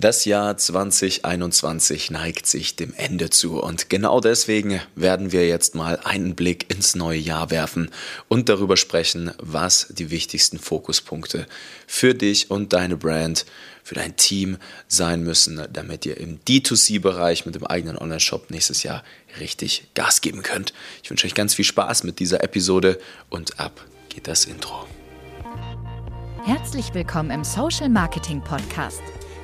Das Jahr 2021 neigt sich dem Ende zu und genau deswegen werden wir jetzt mal einen Blick ins neue Jahr werfen und darüber sprechen, was die wichtigsten Fokuspunkte für dich und deine Brand, für dein Team sein müssen, damit ihr im D2C-Bereich mit dem eigenen Online-Shop nächstes Jahr richtig Gas geben könnt. Ich wünsche euch ganz viel Spaß mit dieser Episode und ab geht das Intro. Herzlich willkommen im Social Marketing Podcast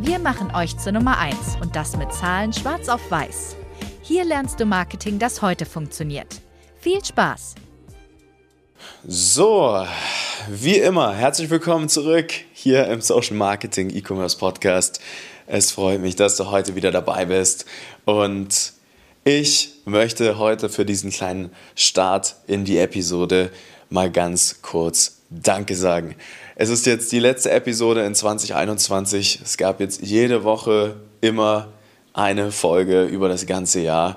Wir machen euch zur Nummer 1 und das mit Zahlen schwarz auf weiß. Hier lernst du Marketing, das heute funktioniert. Viel Spaß! So, wie immer, herzlich willkommen zurück hier im Social Marketing E-Commerce Podcast. Es freut mich, dass du heute wieder dabei bist und ich möchte heute für diesen kleinen Start in die Episode mal ganz kurz Danke sagen. Es ist jetzt die letzte Episode in 2021. Es gab jetzt jede Woche immer eine Folge über das ganze Jahr.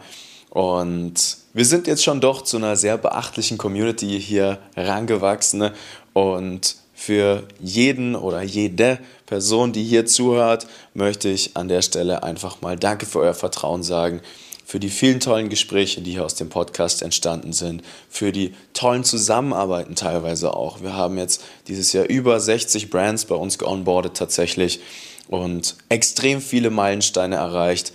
Und wir sind jetzt schon doch zu einer sehr beachtlichen Community hier rangewachsen. Und für jeden oder jede Person, die hier zuhört, möchte ich an der Stelle einfach mal Danke für euer Vertrauen sagen für die vielen tollen Gespräche, die hier aus dem Podcast entstanden sind, für die tollen Zusammenarbeiten teilweise auch. Wir haben jetzt dieses Jahr über 60 Brands bei uns geonboardet tatsächlich und extrem viele Meilensteine erreicht.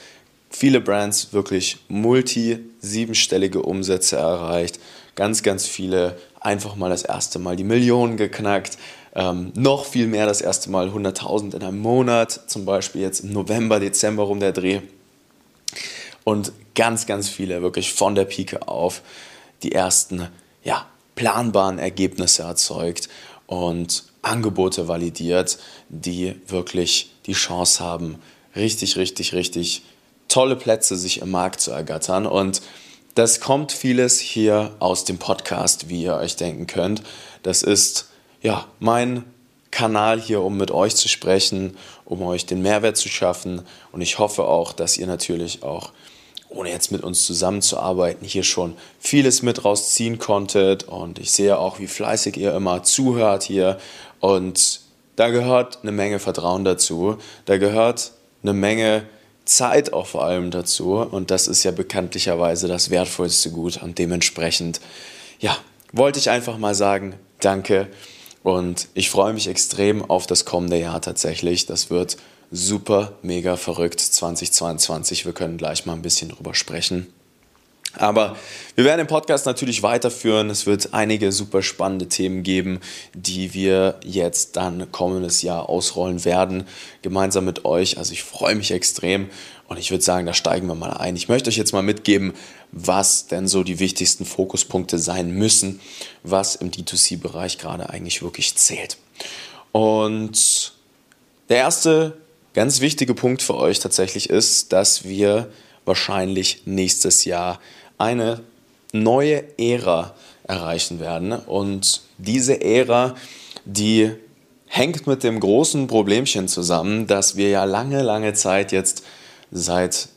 Viele Brands wirklich multi siebenstellige Umsätze erreicht. Ganz, ganz viele einfach mal das erste Mal die Millionen geknackt. Ähm, noch viel mehr das erste Mal 100.000 in einem Monat, zum Beispiel jetzt im November, Dezember rum der Dreh und ganz, ganz viele wirklich von der Pike auf die ersten ja, planbaren Ergebnisse erzeugt und Angebote validiert, die wirklich die Chance haben, richtig, richtig, richtig tolle Plätze sich im Markt zu ergattern. Und das kommt vieles hier aus dem Podcast, wie ihr euch denken könnt. Das ist ja mein Kanal hier, um mit euch zu sprechen, um euch den Mehrwert zu schaffen. Und ich hoffe auch, dass ihr natürlich auch ohne jetzt mit uns zusammenzuarbeiten, hier schon vieles mit rausziehen konntet. Und ich sehe auch, wie fleißig ihr immer zuhört hier. Und da gehört eine Menge Vertrauen dazu. Da gehört eine Menge Zeit auch vor allem dazu. Und das ist ja bekanntlicherweise das wertvollste Gut. Und dementsprechend, ja, wollte ich einfach mal sagen, danke. Und ich freue mich extrem auf das kommende Jahr tatsächlich. Das wird super, mega verrückt 2022. Wir können gleich mal ein bisschen drüber sprechen. Aber wir werden den Podcast natürlich weiterführen. Es wird einige super spannende Themen geben, die wir jetzt dann kommendes Jahr ausrollen werden, gemeinsam mit euch. Also ich freue mich extrem und ich würde sagen, da steigen wir mal ein. Ich möchte euch jetzt mal mitgeben, was denn so die wichtigsten Fokuspunkte sein müssen, was im D2C-Bereich gerade eigentlich wirklich zählt. Und der erste ganz wichtige Punkt für euch tatsächlich ist, dass wir wahrscheinlich nächstes Jahr eine neue Ära erreichen werden. Und diese Ära, die hängt mit dem großen Problemchen zusammen, dass wir ja lange, lange Zeit jetzt seit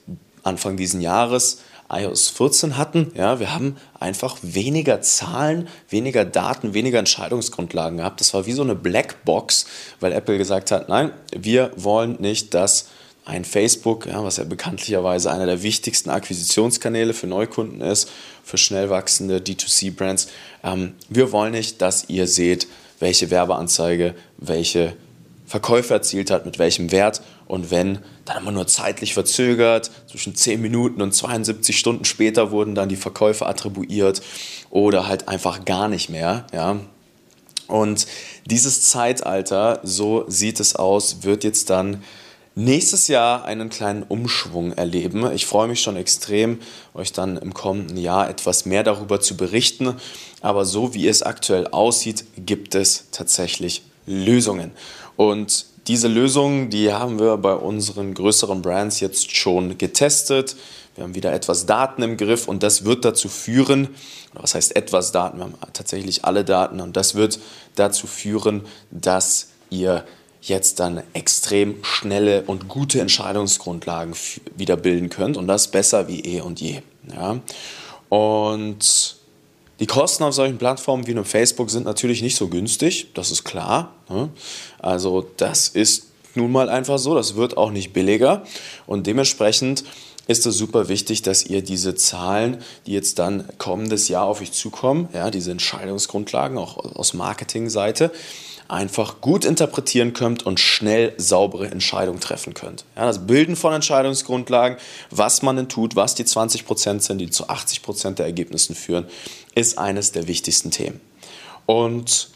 Anfang dieses Jahres iOS 14 hatten. Ja, wir haben einfach weniger Zahlen, weniger Daten, weniger Entscheidungsgrundlagen gehabt. Das war wie so eine Blackbox, weil Apple gesagt hat, nein, wir wollen nicht, dass ein Facebook, ja, was ja bekanntlicherweise einer der wichtigsten Akquisitionskanäle für Neukunden ist, für schnell wachsende D2C-Brands, ähm, wir wollen nicht, dass ihr seht, welche Werbeanzeige, welche Verkäufer erzielt hat, mit welchem Wert und wenn, dann immer nur zeitlich verzögert, zwischen 10 Minuten und 72 Stunden später wurden dann die Verkäufe attribuiert oder halt einfach gar nicht mehr, ja. Und dieses Zeitalter, so sieht es aus, wird jetzt dann nächstes Jahr einen kleinen Umschwung erleben. Ich freue mich schon extrem, euch dann im kommenden Jahr etwas mehr darüber zu berichten. Aber so wie es aktuell aussieht, gibt es tatsächlich Lösungen. Und diese Lösungen, die haben wir bei unseren größeren Brands jetzt schon getestet. wir haben wieder etwas Daten im Griff und das wird dazu führen, was heißt etwas Daten, wir haben tatsächlich alle Daten und das wird dazu führen, dass ihr jetzt dann extrem schnelle und gute Entscheidungsgrundlagen wieder bilden könnt und das besser wie eh und je. Ja? Und die Kosten auf solchen Plattformen wie einem Facebook sind natürlich nicht so günstig, das ist klar. Ne? Also das ist nun mal einfach so, das wird auch nicht billiger und dementsprechend ist es super wichtig, dass ihr diese Zahlen, die jetzt dann kommendes Jahr auf euch zukommen, ja, diese Entscheidungsgrundlagen auch aus Marketingseite, einfach gut interpretieren könnt und schnell saubere Entscheidungen treffen könnt. Ja, das Bilden von Entscheidungsgrundlagen, was man denn tut, was die 20% sind, die zu 80% der Ergebnissen führen, ist eines der wichtigsten Themen. Und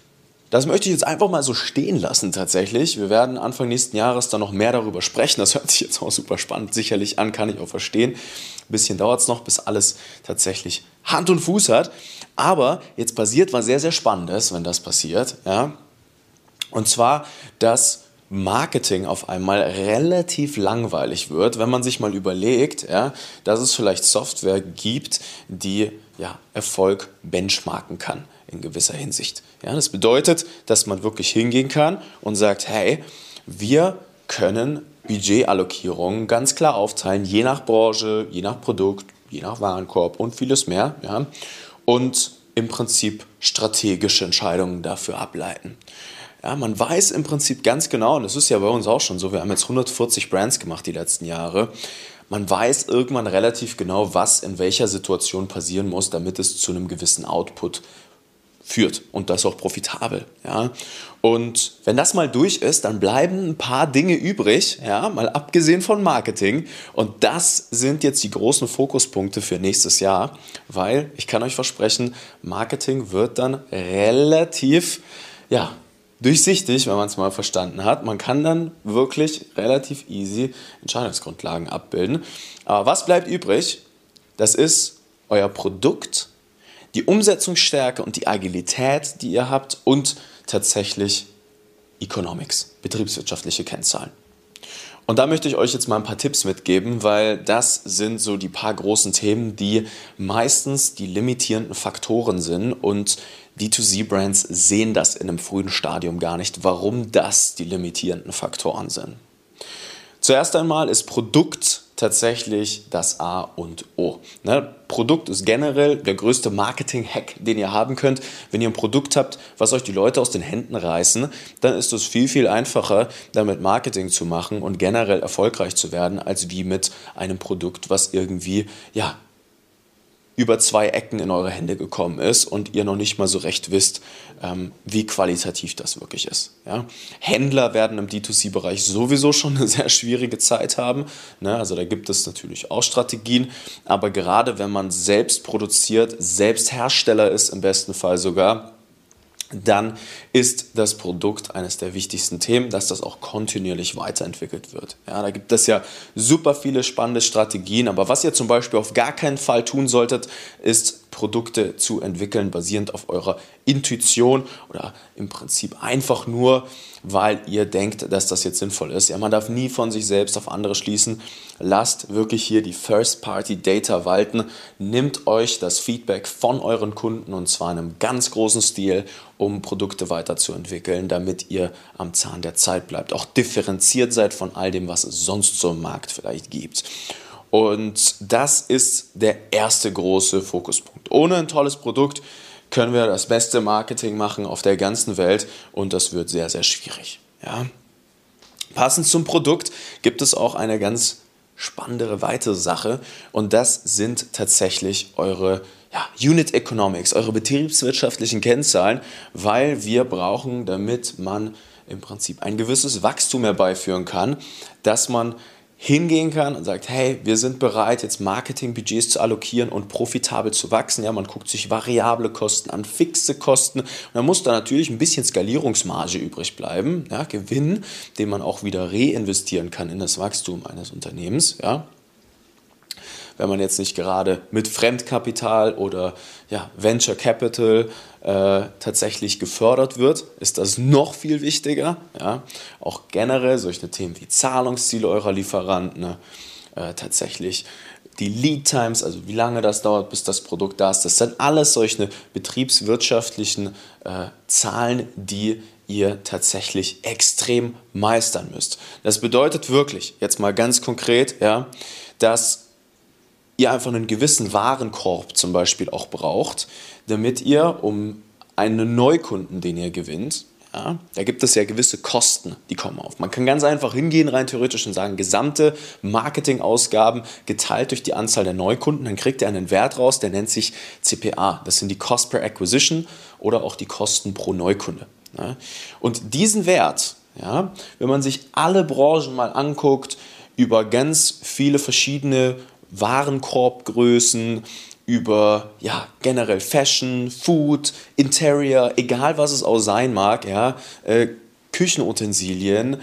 das möchte ich jetzt einfach mal so stehen lassen tatsächlich. Wir werden Anfang nächsten Jahres dann noch mehr darüber sprechen. Das hört sich jetzt auch super spannend sicherlich an, kann ich auch verstehen. Ein bisschen dauert es noch, bis alles tatsächlich Hand und Fuß hat. Aber jetzt passiert was sehr, sehr Spannendes, wenn das passiert. Ja? Und zwar, dass Marketing auf einmal relativ langweilig wird, wenn man sich mal überlegt, ja, dass es vielleicht Software gibt, die ja, Erfolg benchmarken kann in gewisser Hinsicht. Ja, das bedeutet, dass man wirklich hingehen kann und sagt, hey, wir können Budgetallokierungen ganz klar aufteilen, je nach Branche, je nach Produkt, je nach Warenkorb und vieles mehr. Ja, und im Prinzip strategische Entscheidungen dafür ableiten. Ja, man weiß im Prinzip ganz genau, und das ist ja bei uns auch schon so, wir haben jetzt 140 Brands gemacht die letzten Jahre, man weiß irgendwann relativ genau, was in welcher Situation passieren muss, damit es zu einem gewissen Output führt und das auch profitabel. Ja? Und wenn das mal durch ist, dann bleiben ein paar Dinge übrig, ja? mal abgesehen von Marketing. Und das sind jetzt die großen Fokuspunkte für nächstes Jahr, weil ich kann euch versprechen, Marketing wird dann relativ, ja, durchsichtig, wenn man es mal verstanden hat. Man kann dann wirklich relativ easy Entscheidungsgrundlagen abbilden. Aber was bleibt übrig? Das ist euer Produkt, die Umsetzungsstärke und die Agilität, die ihr habt und tatsächlich Economics, betriebswirtschaftliche Kennzahlen. Und da möchte ich euch jetzt mal ein paar Tipps mitgeben, weil das sind so die paar großen Themen, die meistens die limitierenden Faktoren sind und D2C-Brands sehen das in einem frühen Stadium gar nicht, warum das die limitierenden Faktoren sind. Zuerst einmal ist Produkt tatsächlich das A und O. Ne? Produkt ist generell der größte Marketing-Hack, den ihr haben könnt. Wenn ihr ein Produkt habt, was euch die Leute aus den Händen reißen, dann ist es viel, viel einfacher, damit Marketing zu machen und generell erfolgreich zu werden, als wie mit einem Produkt, was irgendwie, ja, über zwei Ecken in eure Hände gekommen ist und ihr noch nicht mal so recht wisst, ähm, wie qualitativ das wirklich ist. Ja? Händler werden im D2C-Bereich sowieso schon eine sehr schwierige Zeit haben. Ne? Also da gibt es natürlich auch Strategien, aber gerade wenn man selbst produziert, selbst Hersteller ist im besten Fall sogar, dann ist das Produkt eines der wichtigsten Themen, dass das auch kontinuierlich weiterentwickelt wird. Ja, da gibt es ja super viele spannende Strategien, aber was ihr zum Beispiel auf gar keinen Fall tun solltet, ist Produkte zu entwickeln, basierend auf eurer Intuition oder im Prinzip einfach nur, weil ihr denkt, dass das jetzt sinnvoll ist. Ja, man darf nie von sich selbst auf andere schließen. Lasst wirklich hier die First-Party-Data walten. Nimmt euch das Feedback von euren Kunden und zwar in einem ganz großen Stil, um Produkte weiterzuentwickeln, damit ihr am Zahn der Zeit bleibt. Auch differenziert seid von all dem, was es sonst so im Markt vielleicht gibt. Und das ist der erste große Fokuspunkt. Ohne ein tolles Produkt können wir das beste Marketing machen auf der ganzen Welt und das wird sehr, sehr schwierig. Ja? Passend zum Produkt gibt es auch eine ganz spannende weitere Sache und das sind tatsächlich eure ja, Unit Economics, eure betriebswirtschaftlichen Kennzahlen, weil wir brauchen, damit man im Prinzip ein gewisses Wachstum herbeiführen kann, dass man hingehen kann und sagt, hey, wir sind bereit, jetzt Marketingbudgets zu allokieren und profitabel zu wachsen. Ja, man guckt sich variable Kosten an, fixe Kosten. Und dann muss da natürlich ein bisschen Skalierungsmarge übrig bleiben, ja, Gewinn, den man auch wieder reinvestieren kann in das Wachstum eines Unternehmens. Ja wenn man jetzt nicht gerade mit Fremdkapital oder ja, Venture Capital äh, tatsächlich gefördert wird, ist das noch viel wichtiger. Ja? Auch generell solche Themen wie Zahlungsziele eurer Lieferanten, äh, tatsächlich die Lead Times, also wie lange das dauert, bis das Produkt da ist. Das sind alles solche betriebswirtschaftlichen äh, Zahlen, die ihr tatsächlich extrem meistern müsst. Das bedeutet wirklich, jetzt mal ganz konkret, ja, dass ihr einfach einen gewissen Warenkorb zum Beispiel auch braucht, damit ihr, um einen Neukunden, den ihr gewinnt, ja, da gibt es ja gewisse Kosten, die kommen auf. Man kann ganz einfach hingehen, rein theoretisch, und sagen, gesamte Marketingausgaben geteilt durch die Anzahl der Neukunden, dann kriegt ihr einen Wert raus, der nennt sich CPA. Das sind die Cost per Acquisition oder auch die Kosten pro Neukunde. Ja. Und diesen Wert, ja, wenn man sich alle Branchen mal anguckt, über ganz viele verschiedene Warenkorbgrößen, über ja, generell Fashion, Food, Interior, egal was es auch sein mag, ja, äh, Küchenutensilien,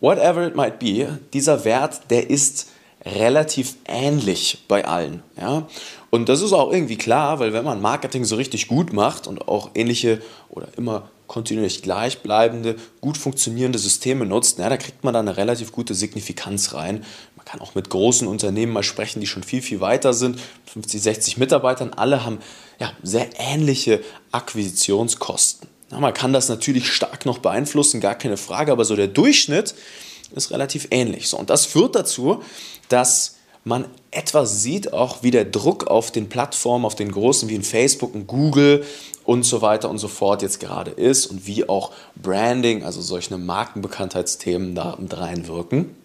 whatever it might be, dieser Wert, der ist relativ ähnlich bei allen. Ja? Und das ist auch irgendwie klar, weil wenn man Marketing so richtig gut macht und auch ähnliche oder immer kontinuierlich gleichbleibende, gut funktionierende Systeme nutzt, ja, da kriegt man da eine relativ gute Signifikanz rein kann auch mit großen Unternehmen mal sprechen, die schon viel, viel weiter sind, 50, 60 Mitarbeitern, alle haben ja, sehr ähnliche Akquisitionskosten. Ja, man kann das natürlich stark noch beeinflussen, gar keine Frage, aber so der Durchschnitt ist relativ ähnlich. So, und das führt dazu, dass man etwas sieht, auch wie der Druck auf den Plattformen, auf den großen wie in Facebook und Google und so weiter und so fort jetzt gerade ist und wie auch Branding, also solche Markenbekanntheitsthemen da reinwirken.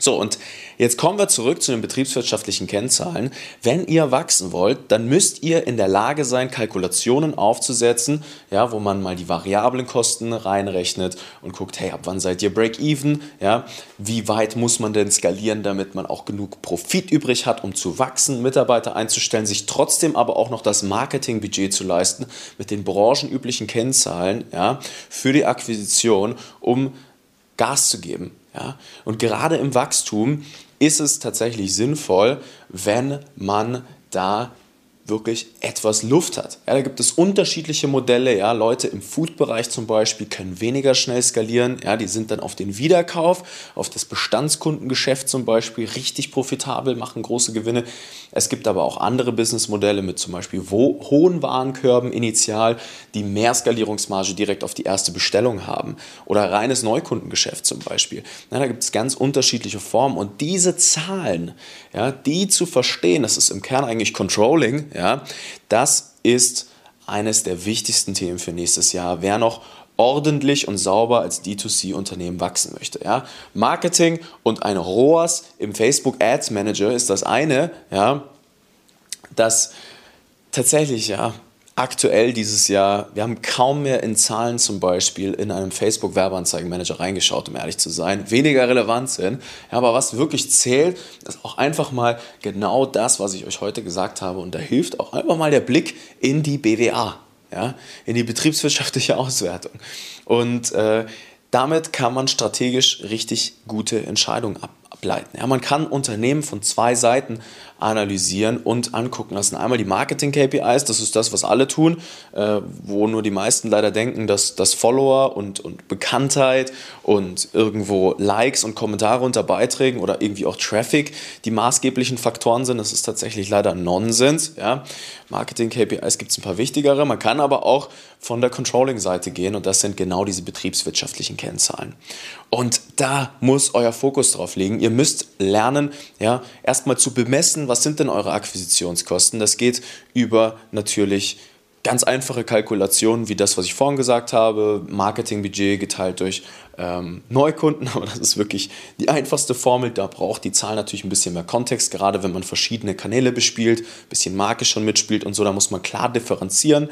So, und jetzt kommen wir zurück zu den betriebswirtschaftlichen Kennzahlen. Wenn ihr wachsen wollt, dann müsst ihr in der Lage sein, Kalkulationen aufzusetzen, ja, wo man mal die variablen Kosten reinrechnet und guckt, hey, ab wann seid ihr Break-Even? Ja, wie weit muss man denn skalieren, damit man auch genug Profit übrig hat, um zu wachsen, Mitarbeiter einzustellen, sich trotzdem aber auch noch das Marketingbudget zu leisten mit den branchenüblichen Kennzahlen ja, für die Akquisition, um Gas zu geben. Ja? Und gerade im Wachstum ist es tatsächlich sinnvoll, wenn man da wirklich etwas Luft hat. Ja, da gibt es unterschiedliche Modelle. Ja, Leute im Food-Bereich zum Beispiel können weniger schnell skalieren. Ja, die sind dann auf den Wiederkauf, auf das Bestandskundengeschäft zum Beispiel richtig profitabel, machen große Gewinne. Es gibt aber auch andere Businessmodelle mit zum Beispiel hohen Warenkörben initial, die mehr Skalierungsmarge direkt auf die erste Bestellung haben. Oder reines Neukundengeschäft zum Beispiel. Ja, da gibt es ganz unterschiedliche Formen. Und diese Zahlen, ja, die zu verstehen, das ist im Kern eigentlich Controlling, ja, das ist eines der wichtigsten Themen für nächstes Jahr. Wer noch ordentlich und sauber als D2C-Unternehmen wachsen möchte. Ja? Marketing und ein ROAS im Facebook Ads Manager ist das eine, ja, das tatsächlich ja, aktuell dieses Jahr, wir haben kaum mehr in Zahlen zum Beispiel in einem Facebook Werbeanzeigenmanager reingeschaut, um ehrlich zu sein, weniger relevant sind. Ja, aber was wirklich zählt, ist auch einfach mal genau das, was ich euch heute gesagt habe. Und da hilft auch einfach mal der Blick in die BWA, ja, in die betriebswirtschaftliche Auswertung. Und äh, damit kann man strategisch richtig gute Entscheidungen ab ableiten. Ja, man kann Unternehmen von zwei Seiten analysieren und angucken. Das sind einmal die Marketing-KPIs, das ist das, was alle tun, äh, wo nur die meisten leider denken, dass, dass Follower und, und Bekanntheit und irgendwo Likes und Kommentare unter Beiträgen oder irgendwie auch Traffic die maßgeblichen Faktoren sind. Das ist tatsächlich leider Nonsens. Ja. Marketing-KPIs gibt es ein paar wichtigere. Man kann aber auch von der Controlling-Seite gehen und das sind genau diese betriebswirtschaftlichen Kennzahlen. Und da muss euer Fokus drauf liegen. Ihr müsst lernen, ja, erstmal zu bemessen, was sind denn eure Akquisitionskosten. Das geht über natürlich ganz einfache Kalkulationen wie das, was ich vorhin gesagt habe, Marketingbudget geteilt durch ähm, Neukunden, aber das ist wirklich die einfachste Formel. Da braucht die Zahl natürlich ein bisschen mehr Kontext, gerade wenn man verschiedene Kanäle bespielt, ein bisschen Marke schon mitspielt und so, da muss man klar differenzieren.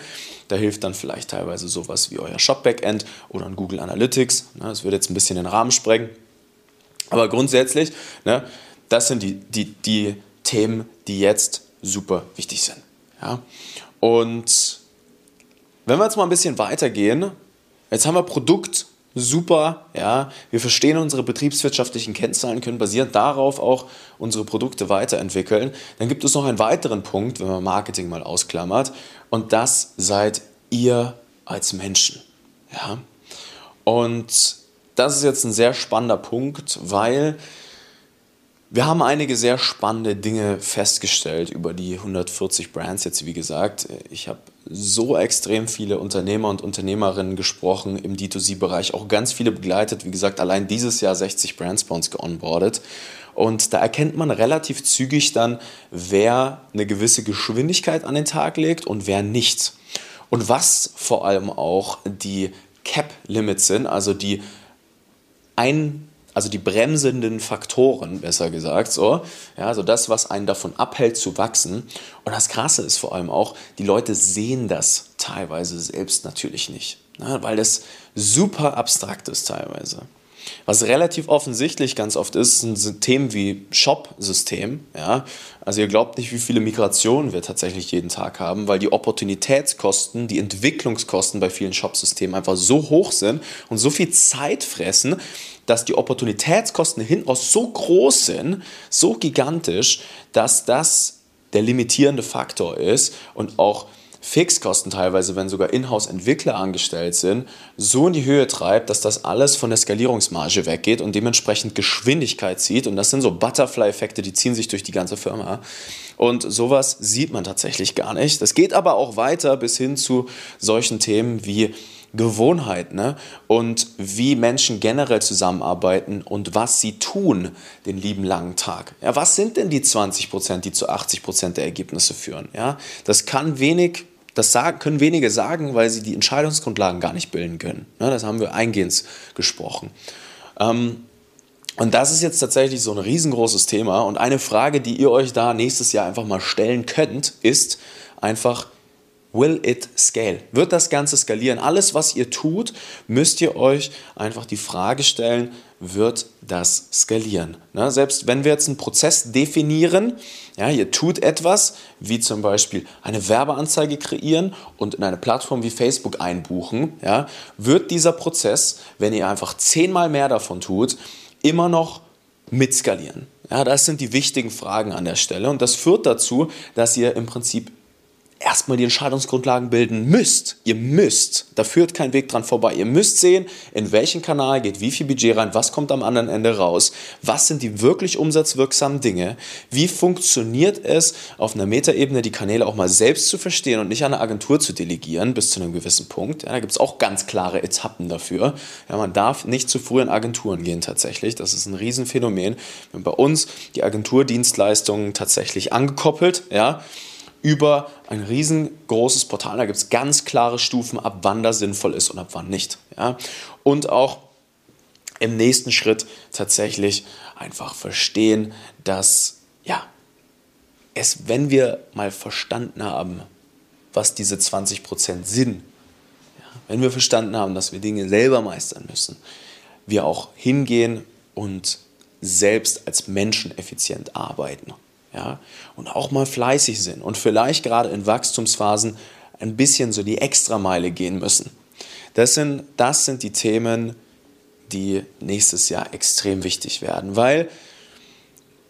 Da hilft dann vielleicht teilweise sowas wie euer Shop-Backend oder ein Google Analytics. Das würde jetzt ein bisschen den Rahmen sprengen. Aber grundsätzlich, ne, das sind die, die, die Themen, die jetzt super wichtig sind. Ja? Und wenn wir jetzt mal ein bisschen weitergehen, jetzt haben wir Produkt, super, ja, wir verstehen unsere betriebswirtschaftlichen Kennzahlen, können basierend darauf auch unsere Produkte weiterentwickeln. Dann gibt es noch einen weiteren Punkt, wenn man Marketing mal ausklammert, und das seid ihr als Menschen. Ja? Und das ist jetzt ein sehr spannender Punkt, weil Wir haben einige sehr spannende Dinge festgestellt über die 140 Brands jetzt, wie gesagt. Ich habe so extrem viele Unternehmer und Unternehmerinnen gesprochen im D2C-Bereich, auch ganz viele begleitet. Wie gesagt, allein dieses Jahr 60 Brands bei uns geonboardet. Und da erkennt man relativ zügig dann, wer eine gewisse Geschwindigkeit an den Tag legt und wer nicht. Und was vor allem auch die Cap-Limits sind, also die ein also die bremsenden Faktoren, besser gesagt, so, ja, also das, was einen davon abhält zu wachsen. Und das Krasse ist vor allem auch, die Leute sehen das teilweise selbst natürlich nicht, ne, weil das super abstrakt ist teilweise. Was relativ offensichtlich ganz oft ist, sind Themen wie Shop-System. Ja? Also ihr glaubt nicht, wie viele Migrationen wir tatsächlich jeden Tag haben, weil die Opportunitätskosten, die Entwicklungskosten bei vielen Shop-Systemen einfach so hoch sind und so viel Zeit fressen, dass die Opportunitätskosten hinten raus so groß sind, so gigantisch, dass das der limitierende Faktor ist und auch Fixkosten teilweise, wenn sogar Inhouse-Entwickler angestellt sind, so in die Höhe treibt, dass das alles von der Skalierungsmarge weggeht und dementsprechend Geschwindigkeit zieht. Und das sind so Butterfly-Effekte, die ziehen sich durch die ganze Firma. Und sowas sieht man tatsächlich gar nicht. Das geht aber auch weiter bis hin zu solchen Themen wie Gewohnheit ne? und wie Menschen generell zusammenarbeiten und was sie tun den lieben langen Tag. Ja, was sind denn die 20 Prozent, die zu 80 Prozent der Ergebnisse führen? Ja, das kann wenig, das sagen, können wenige sagen, weil sie die Entscheidungsgrundlagen gar nicht bilden können. Ne? Das haben wir eingehend gesprochen. Ähm, und das ist jetzt tatsächlich so ein riesengroßes Thema. Und eine Frage, die ihr euch da nächstes Jahr einfach mal stellen könnt, ist einfach, Will it scale? Wird das Ganze skalieren? Alles, was ihr tut, müsst ihr euch einfach die Frage stellen, wird das skalieren? Ne? Selbst wenn wir jetzt einen Prozess definieren, ja, ihr tut etwas, wie zum Beispiel eine Werbeanzeige kreieren und in eine Plattform wie Facebook einbuchen, ja, wird dieser Prozess, wenn ihr einfach zehnmal mehr davon tut, immer noch mitskalieren? Ja, das sind die wichtigen Fragen an der Stelle und das führt dazu, dass ihr im Prinzip erstmal die Entscheidungsgrundlagen bilden müsst. Ihr müsst. Da führt kein Weg dran vorbei. Ihr müsst sehen, in welchen Kanal geht wie viel Budget rein, was kommt am anderen Ende raus, was sind die wirklich umsatzwirksamen Dinge, wie funktioniert es auf einer Metaebene die Kanäle auch mal selbst zu verstehen und nicht an eine Agentur zu delegieren bis zu einem gewissen Punkt. Ja, da gibt es auch ganz klare Etappen dafür. Ja, man darf nicht zu früh in Agenturen gehen tatsächlich. Das ist ein Riesenphänomen. Wir haben bei uns die Agenturdienstleistungen tatsächlich angekoppelt. Ja, über ein riesengroßes Portal. Da gibt es ganz klare Stufen, ab wann das sinnvoll ist und ab wann nicht. Ja? Und auch im nächsten Schritt tatsächlich einfach verstehen, dass ja, es, wenn wir mal verstanden haben, was diese 20% sind, ja, wenn wir verstanden haben, dass wir Dinge selber meistern müssen, wir auch hingehen und selbst als Menschen effizient arbeiten ja, und auch mal fleißig sind und vielleicht gerade in Wachstumsphasen ein bisschen so die Extrameile gehen müssen. Das sind, das sind die Themen, die nächstes Jahr extrem wichtig werden, weil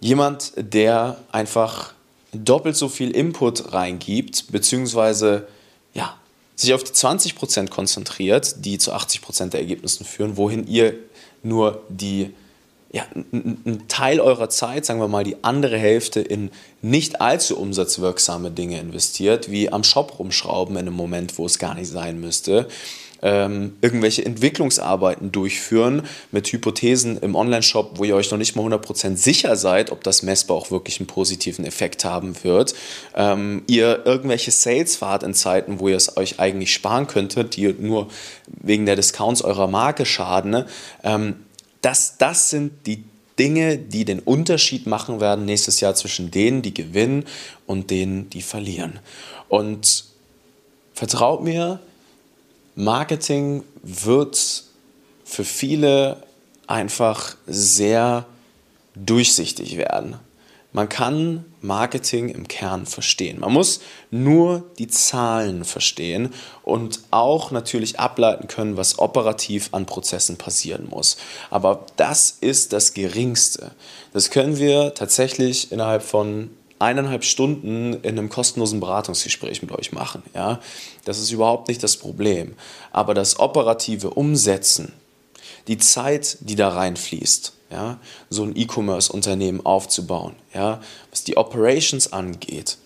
jemand, der einfach doppelt so viel Input reingibt, beziehungsweise ja, sich auf die 20% konzentriert, die zu 80% der Ergebnissen führen, wohin ihr nur die ja, einen Teil eurer Zeit, sagen wir mal die andere Hälfte, in nicht allzu umsatzwirksame Dinge investiert, wie am Shop rumschrauben in einem Moment, wo es gar nicht sein müsste, ähm, irgendwelche Entwicklungsarbeiten durchführen mit Hypothesen im Online-Shop, wo ihr euch noch nicht mal 100% sicher seid, ob das messbar auch wirklich einen positiven Effekt haben wird. Ähm, ihr irgendwelche Sales fahrt in Zeiten, wo ihr es euch eigentlich sparen könntet, die nur wegen der Discounts eurer Marke schaden. Ne? Ähm, das, das sind die Dinge, die den Unterschied machen werden nächstes Jahr zwischen denen, die gewinnen und denen, die verlieren. Und vertraut mir, Marketing wird für viele einfach sehr durchsichtig werden. Man kann Marketing im Kern verstehen. Man muss nur die Zahlen verstehen und auch natürlich ableiten können, was operativ an Prozessen passieren muss. Aber das ist das Geringste. Das können wir tatsächlich innerhalb von eineinhalb Stunden in einem kostenlosen Beratungsgespräch mit euch machen. Ja? Das ist überhaupt nicht das Problem. Aber das operative Umsetzen, die Zeit, die da reinfließt, ja, so ein E-Commerce-Unternehmen aufzubauen, ja, was die Operations angeht.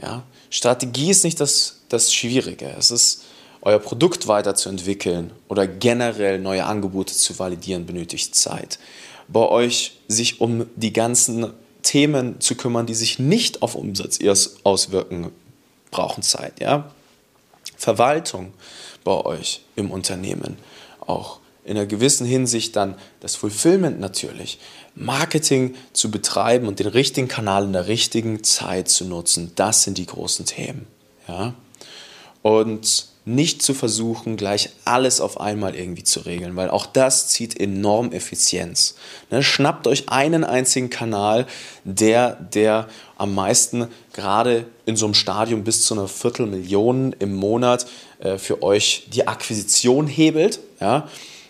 Ja. Strategie ist nicht das, das Schwierige. Es ist, euer Produkt weiterzuentwickeln oder generell neue Angebote zu validieren, benötigt Zeit. Bei euch sich um die ganzen Themen zu kümmern, die sich nicht auf Umsatz auswirken, brauchen Zeit. Ja? Verwaltung bei euch im Unternehmen auch in einer gewissen Hinsicht dann das Fulfillment natürlich, Marketing zu betreiben und den richtigen Kanal in der richtigen Zeit zu nutzen, das sind die großen Themen. Ja? Und nicht zu versuchen, gleich alles auf einmal irgendwie zu regeln, weil auch das zieht enorm Effizienz. Ne, schnappt euch einen einzigen Kanal, der, der am meisten gerade in so einem Stadium bis zu einer Viertelmillion im Monat äh, für euch die Akquisition hebelt. Ja?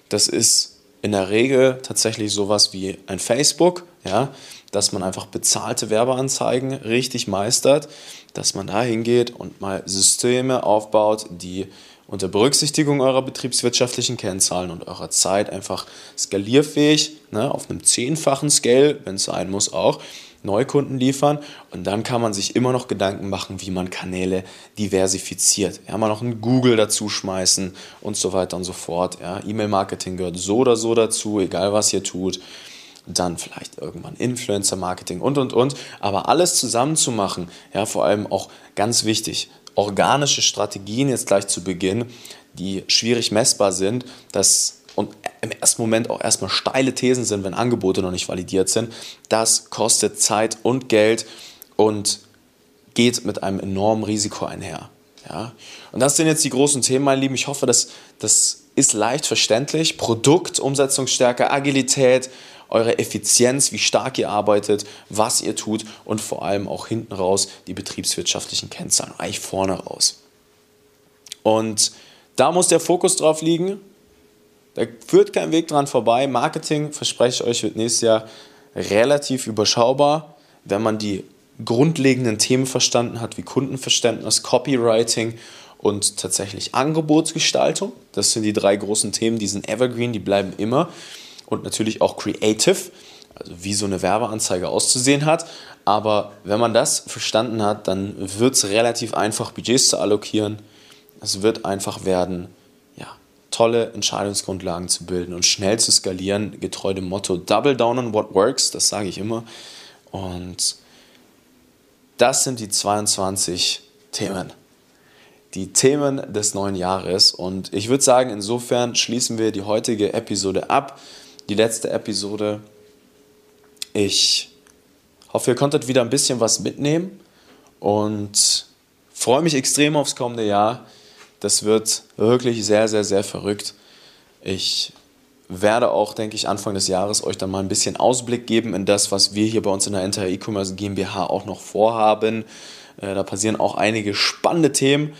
Das ist in der Regel tatsächlich sowas wie ein Facebook, ja? dass man einfach bezahlte Werbeanzeigen richtig meistert, dass man da hingeht und mal Systeme aufbaut, die unter Berücksichtigung eurer betriebswirtschaftlichen Kennzahlen und eurer Zeit einfach skalierfähig, ne, auf einem zehnfachen Scale, wenn es sein muss, auch Neukunden liefern. Und dann kann man sich immer noch Gedanken machen, wie man Kanäle diversifiziert. Ja, mal noch ein Google dazu schmeißen und so weiter und so fort. Ja, E-Mail-Marketing gehört so oder so dazu, egal was ihr tut dann vielleicht irgendwann Influencer-Marketing und, und, und. Aber alles zusammen zu machen, ja, vor allem auch ganz wichtig, organische Strategien jetzt gleich zu Beginn, die schwierig messbar sind, das und im ersten Moment auch erstmal steile Thesen sind, wenn Angebote noch nicht validiert sind, das kostet Zeit und Geld und geht mit einem enormen Risiko einher. Ja? Und das sind jetzt die großen Themen, meine Lieben. Ich hoffe, dass das ist leicht verständlich. Produkt, Umsetzungsstärke, Agilität, eure Effizienz, wie stark ihr arbeitet, was ihr tut und vor allem auch hinten raus die betriebswirtschaftlichen Kennzahlen, eigentlich vorne raus. Und da muss der Fokus drauf liegen. Da führt kein Weg dran vorbei. Marketing, verspreche ich euch, wird nächstes Jahr relativ überschaubar, wenn man die grundlegenden Themen verstanden hat, wie Kundenverständnis, Copywriting und tatsächlich Angebotsgestaltung. Das sind die drei großen Themen, die sind evergreen, die bleiben immer und natürlich auch creative, also wie so eine Werbeanzeige auszusehen hat. Aber wenn man das verstanden hat, dann wird es relativ einfach, Budgets zu allokieren. Es wird einfach werden, tolle Entscheidungsgrundlagen zu bilden und schnell zu skalieren, getreu dem Motto Double Down on What Works, das sage ich immer. Und das sind die 22 Themen. Die Themen des neuen Jahres. Und ich würde sagen, insofern schließen wir die heutige Episode ab die letzte Episode. Ich hoffe, ihr konntet wieder ein bisschen was mitnehmen und freue mich extrem aufs kommende Jahr. Das wird wirklich sehr, sehr, sehr verrückt. Ich werde auch, denke ich, Anfang des Jahres euch dann mal ein bisschen Ausblick geben in das, was wir hier bei uns in der Enter E-Commerce GmbH auch noch vorhaben. Äh, da passieren auch einige spannende Themen.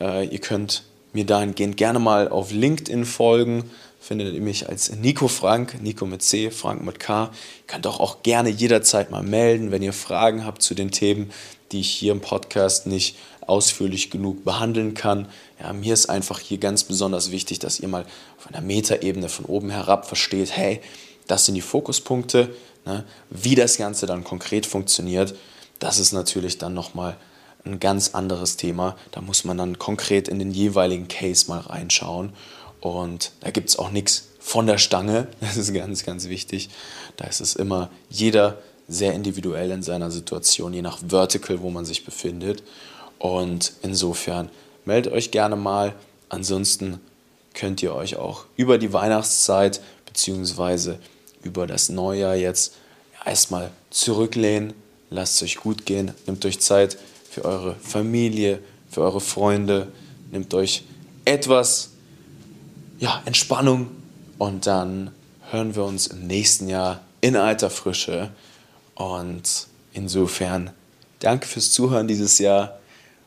Äh, ihr könnt mir dahingehend gerne mal auf LinkedIn folgen findet ihr mich als Nico Frank, Nico mit C, Frank mit K. Ihr könnt auch, auch gerne jederzeit mal melden, wenn ihr Fragen habt zu den Themen, die ich hier im Podcast nicht ausführlich genug behandeln kann. Ja, mir ist einfach hier ganz besonders wichtig, dass ihr mal auf einer Metaebene von oben herab versteht, hey, das sind die Fokuspunkte, ne? wie das Ganze dann konkret funktioniert. Das ist natürlich dann nochmal ein ganz anderes Thema. Da muss man dann konkret in den jeweiligen Case mal reinschauen. Und da gibt es auch nichts von der Stange. Das ist ganz, ganz wichtig. Da ist es immer jeder sehr individuell in seiner Situation, je nach Vertical, wo man sich befindet. Und insofern meldet euch gerne mal. Ansonsten könnt ihr euch auch über die Weihnachtszeit bzw. über das Neujahr jetzt erstmal zurücklehnen. Lasst es euch gut gehen. Nehmt euch Zeit für eure Familie, für eure Freunde. Nehmt euch etwas ja, Entspannung und dann hören wir uns im nächsten Jahr in alter Frische. Und insofern danke fürs Zuhören dieses Jahr